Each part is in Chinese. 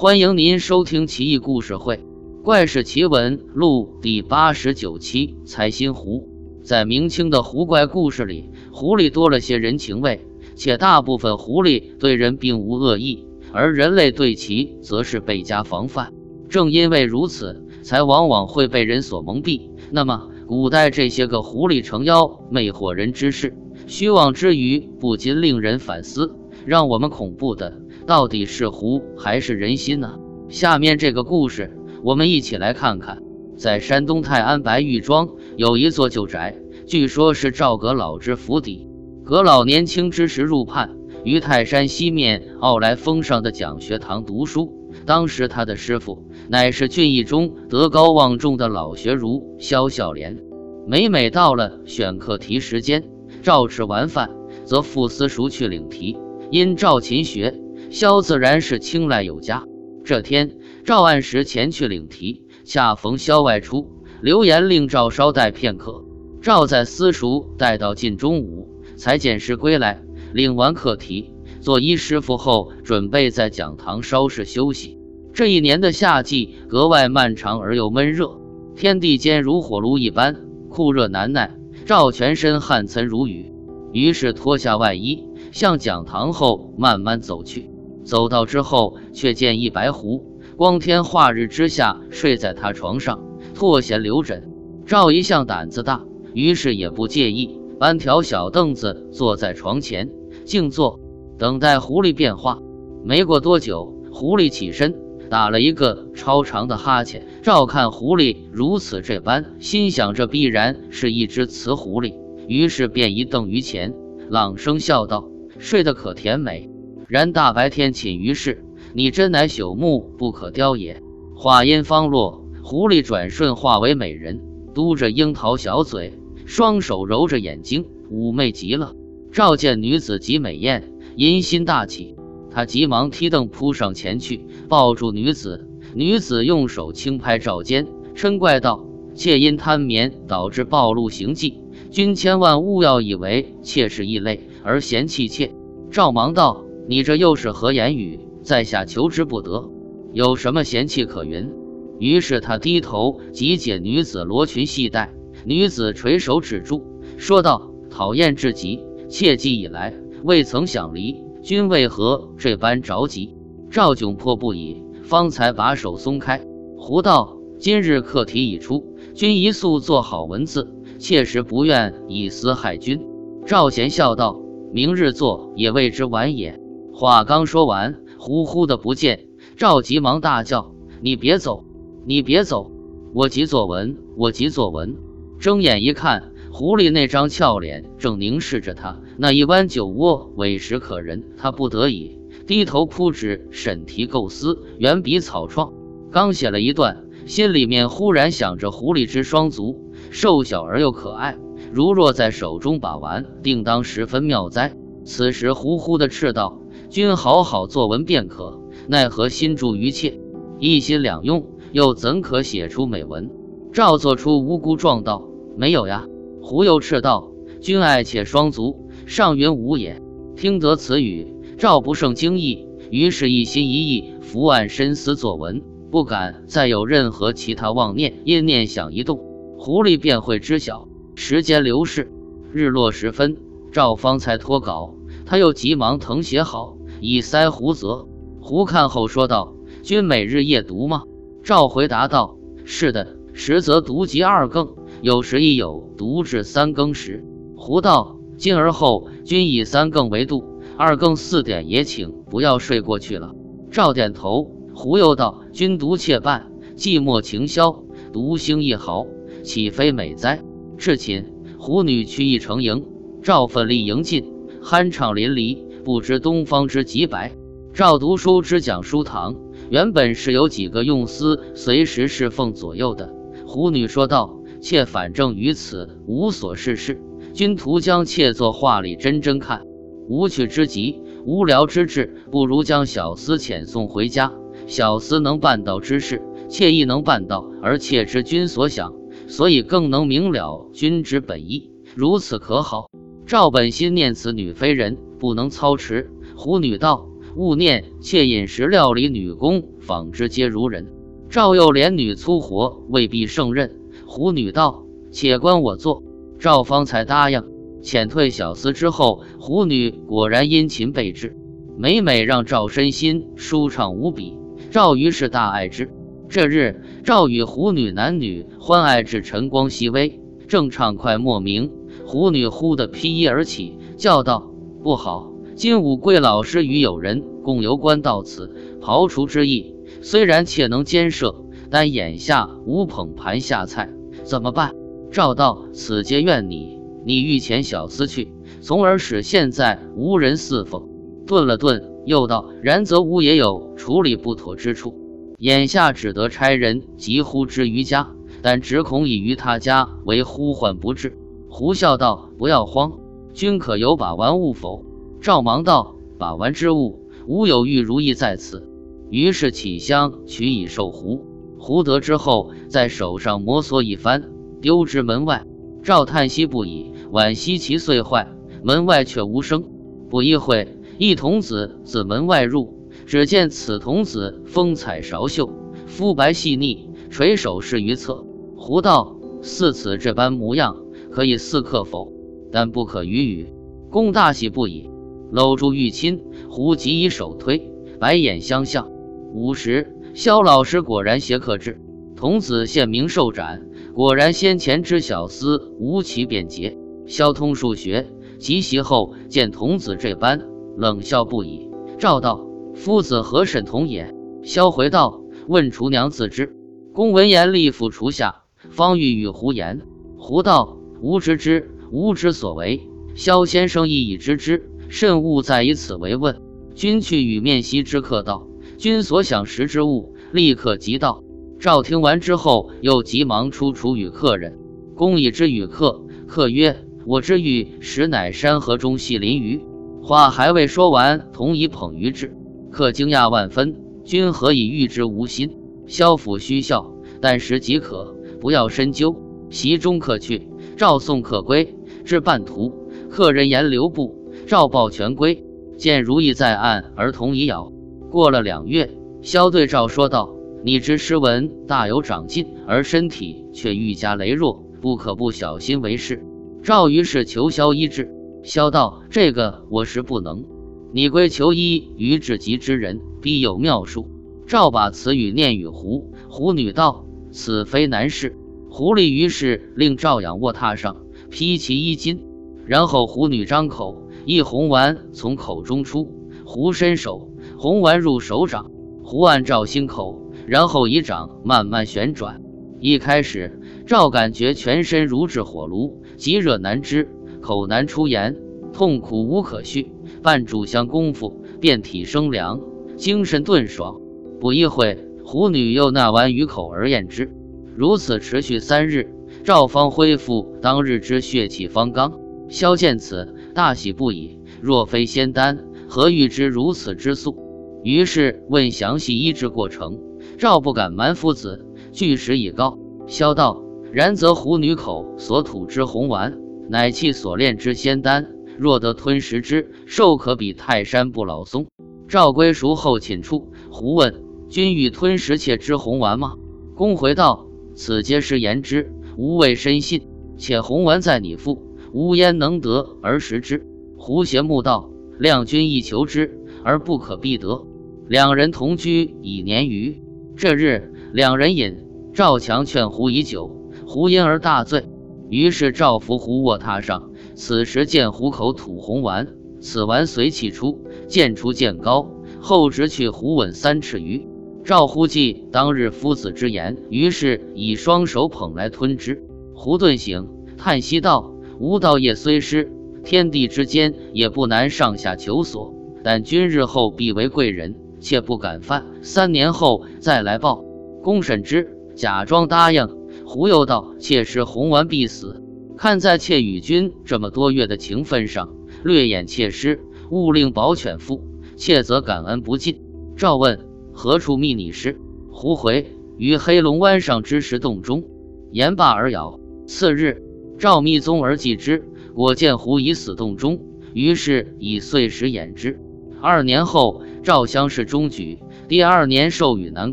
欢迎您收听《奇异故事会·怪事奇闻录》第八十九期《财心狐》。在明清的狐怪故事里，狐狸多了些人情味，且大部分狐狸对人并无恶意，而人类对其则是倍加防范。正因为如此，才往往会被人所蒙蔽。那么，古代这些个狐狸成妖、魅惑人之事，虚妄之余，不禁令人反思：让我们恐怖的，到底是狐还是人心呢？下面这个故事，我们一起来看看。在山东泰安白玉庄有一座旧宅，据说是赵阁老之府邸。阁老年轻之时入判于泰山西面傲来峰上的讲学堂读书，当时他的师傅。乃是郡邑中德高望重的老学儒萧孝廉。每每到了选课题时间，赵吃完饭，则赴私塾去领题。因赵勤学，萧自然是青睐有加。这天，赵按时前去领题，恰逢萧外出，留言令赵稍待片刻。赵在私塾待到近中午，才见师归来，领完课题，做揖师傅后，准备在讲堂稍事休息。这一年的夏季格外漫长而又闷热，天地间如火炉一般酷热难耐。赵全身汗涔如雨，于是脱下外衣，向讲堂后慢慢走去。走到之后，却见一白狐，光天化日之下睡在他床上，拓弦留枕。赵一向胆子大，于是也不介意，搬条小凳子坐在床前静坐，等待狐狸变化。没过多久，狐狸起身。打了一个超长的哈欠，照看狐狸如此这般，心想这必然是一只雌狐狸，于是便一瞪于前，朗声笑道：“睡得可甜美。然大白天寝于室，你真乃朽木不可雕也。”话音方落，狐狸转瞬化为美人，嘟着樱桃小嘴，双手揉着眼睛，妩媚极了。照见女子极美艳，淫心大起。他急忙踢凳扑上前去，抱住女子。女子用手轻拍赵肩，嗔怪道：“妾因贪眠导致暴露行迹，君千万勿要以为妾是异类而嫌弃妾。”赵忙道：“你这又是何言语？在下求之不得，有什么嫌弃可云？”于是他低头即解女子罗裙系带，女子垂手止住，说道：“讨厌至极，切记以来未曾想离。”君为何这般着急？赵窘迫不已，方才把手松开。胡道：“今日课题已出，君一速做好文字，切实不愿以私害君。”赵贤笑道：“明日做也未知晚也。”话刚说完，呼呼的不见。赵急忙大叫：“你别走，你别走！我急作文，我急作文！”睁眼一看。狐狸那张俏脸正凝视着他，那一弯酒窝委实可人。他不得已低头铺纸审题构思，远笔草创。刚写了一段，心里面忽然想着狐狸之双足，瘦小而又可爱，如若在手中把玩，定当十分妙哉。此时呼呼的斥道：“君好好作文便可，奈何心著于妾，一心两用，又怎可写出美文？”赵做出无辜状道：“没有呀。”胡又斥道：“君爱妾双足，上云无也。”听得此语，赵不胜惊异，于是一心一意伏案深思作文，不敢再有任何其他妄念。因念想一动，狐狸便会知晓。时间流逝，日落时分，赵方才脱稿，他又急忙誊写好，以塞胡则。胡看后说道：“君每日夜读吗？”赵回答道：“是的，实则读及二更。”有时亦有读至三更时。胡道：“今而后，君以三更为度，二更四点也请不要睡过去了。”赵点头。胡又道：“君独妾半，寂寞情消，独星一毫，岂非美哉？”至寝，胡女去意成营，赵奋力迎进，酣畅淋漓，不知东方之极白。赵读书之讲书堂，原本是有几个用司随时侍奉左右的。胡女说道。妾反正于此无所事事，君徒将妾作画里真真看，无趣之极，无聊之至，不如将小厮遣送回家。小厮能办到之事，妾亦能办到，而妾知君所想，所以更能明了君之本意。如此可好？赵本心念此女非人，不能操持。胡女道：“勿念妾饮食料理女工，纺织皆如人。赵又连女粗活，未必胜任。胡女道：“且关我做。”赵方才答应。遣退小厮之后，胡女果然殷勤备至，每每让赵身心舒畅无比。赵于是大爱之。这日，赵与胡女男女欢爱至晨光熹微，正畅快莫名。胡女忽地披衣而起，叫道：“不好！今午贵老师与友人共游观到此，刨除之意。虽然妾能兼设，但眼下无捧盘下菜，怎么办？”赵道：“此皆怨你，你欲遣小厮去，从而使现在无人侍奉。”顿了顿，又道：“然则吾也有处理不妥之处，眼下只得差人急呼之于家，但只恐已于他家为呼唤不至。”胡笑道：“不要慌，君可有把玩物否？”赵忙道：“把玩之物，吾有玉如意在此。”于是起香取以授胡。胡得之后，在手上摩挲一番，丢之门外。赵叹息不已，惋惜其碎坏。门外却无声。不一会，一童子自门外入，只见此童子风采韶秀，肤白细腻，垂手侍于侧。胡道：“似此这般模样。”可以似客否？但不可与语。公大喜不已，搂住玉亲，胡即以手推，白眼相向。午时，萧老师果然携客至，童子现名受斩。果然先前之小厮无其便捷。萧通数学，及席后见童子这般，冷笑不已。赵道：“夫子何审同也？”萧回道：“问厨娘自知。”公闻言立赴厨下，方欲与胡言。胡道。吾知之，吾之所为。萧先生亦已知之，慎勿再以此为问。君去与面席之客道，君所想食之物，立刻即到。赵听完之后，又急忙出厨与客人。公以之与客，客曰：“我之欲食乃山河中细鳞鱼。”话还未说完，同已捧鱼至。客惊讶万分，君何以欲之无心？萧府虚笑，但食即可，不要深究。席中客去。赵送客归，至半途，客人言留步，赵抱拳归。见如意在案，儿童已杳。过了两月，萧对赵说道：“你知诗文大有长进，而身体却愈加羸弱，不可不小心为事。”赵于是求萧医治。萧道：“这个我是不能，你归求医于治疾之人，必有妙术。”赵把此语念与胡，胡女道：“此非难事。”狐狸于是令赵仰卧榻上，披其衣襟，然后狐女张口，一红丸从口中出。狐伸手，红丸入手掌，狐按赵心口，然后以掌慢慢旋转。一开始，赵感觉全身如炙火炉，极热难支，口难出言，痛苦无可续。半炷香功夫，遍体生凉，精神顿爽。不一会，狐女又纳丸于口而咽之。如此持续三日，赵方恢复当日之血气方刚。萧见此，大喜不已。若非仙丹，何欲知如此之速？于是问详细医治过程。赵不敢瞒夫子，据实以告。萧道：然则狐女口所吐之红丸，乃气所炼之仙丹。若得吞食之，寿可比泰山不老松。赵归熟后寝处，胡问：君欲吞食妾之红丸吗？公回道。此皆是言之，吾未深信。且红丸在你腹，吾焉能得而食之？胡邪目道：“亮君亦求之，而不可必得。”两人同居已年余。这日，两人饮，赵强劝胡已久，胡因而大醉。于是赵伏胡卧榻上，此时见胡口吐红丸，此丸随气出，渐出渐高，后直去胡吻三尺余。赵忽记当日夫子之言，于是以双手捧来吞之。胡顿醒，叹息道：“吾道业虽失，天地之间也不难上下求索。但君日后必为贵人，切不敢犯。三年后再来报。”公审之，假装答应。胡又道：“妾是红丸必死，看在妾与君这么多月的情分上，略掩妾失，勿令保犬负，妾则感恩不尽。”赵问。何处觅你师？胡回于黑龙湾上之石洞中。言罢而咬。次日，赵密宗而祭之，果见胡已死洞中，于是以碎石掩之。二年后，赵乡试中举。第二年授予南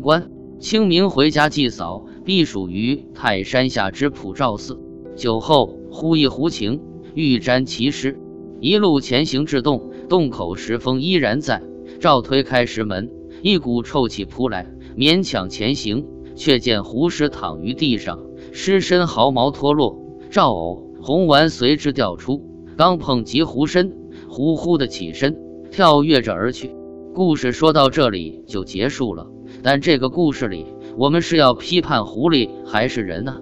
关。清明回家祭扫，避暑于泰山下之普照寺。酒后忽一胡情，欲沾其尸。一路前行至洞，洞口石峰依然在。赵推开石门，一股臭气扑来，勉强前行，却见胡尸躺于地上，尸身毫毛脱落。赵偶、红丸随之掉出，刚碰及胡身，呼呼的起身，跳跃着而去。故事说到这里就结束了。但这个故事里，我们是要批判狐狸还是人呢？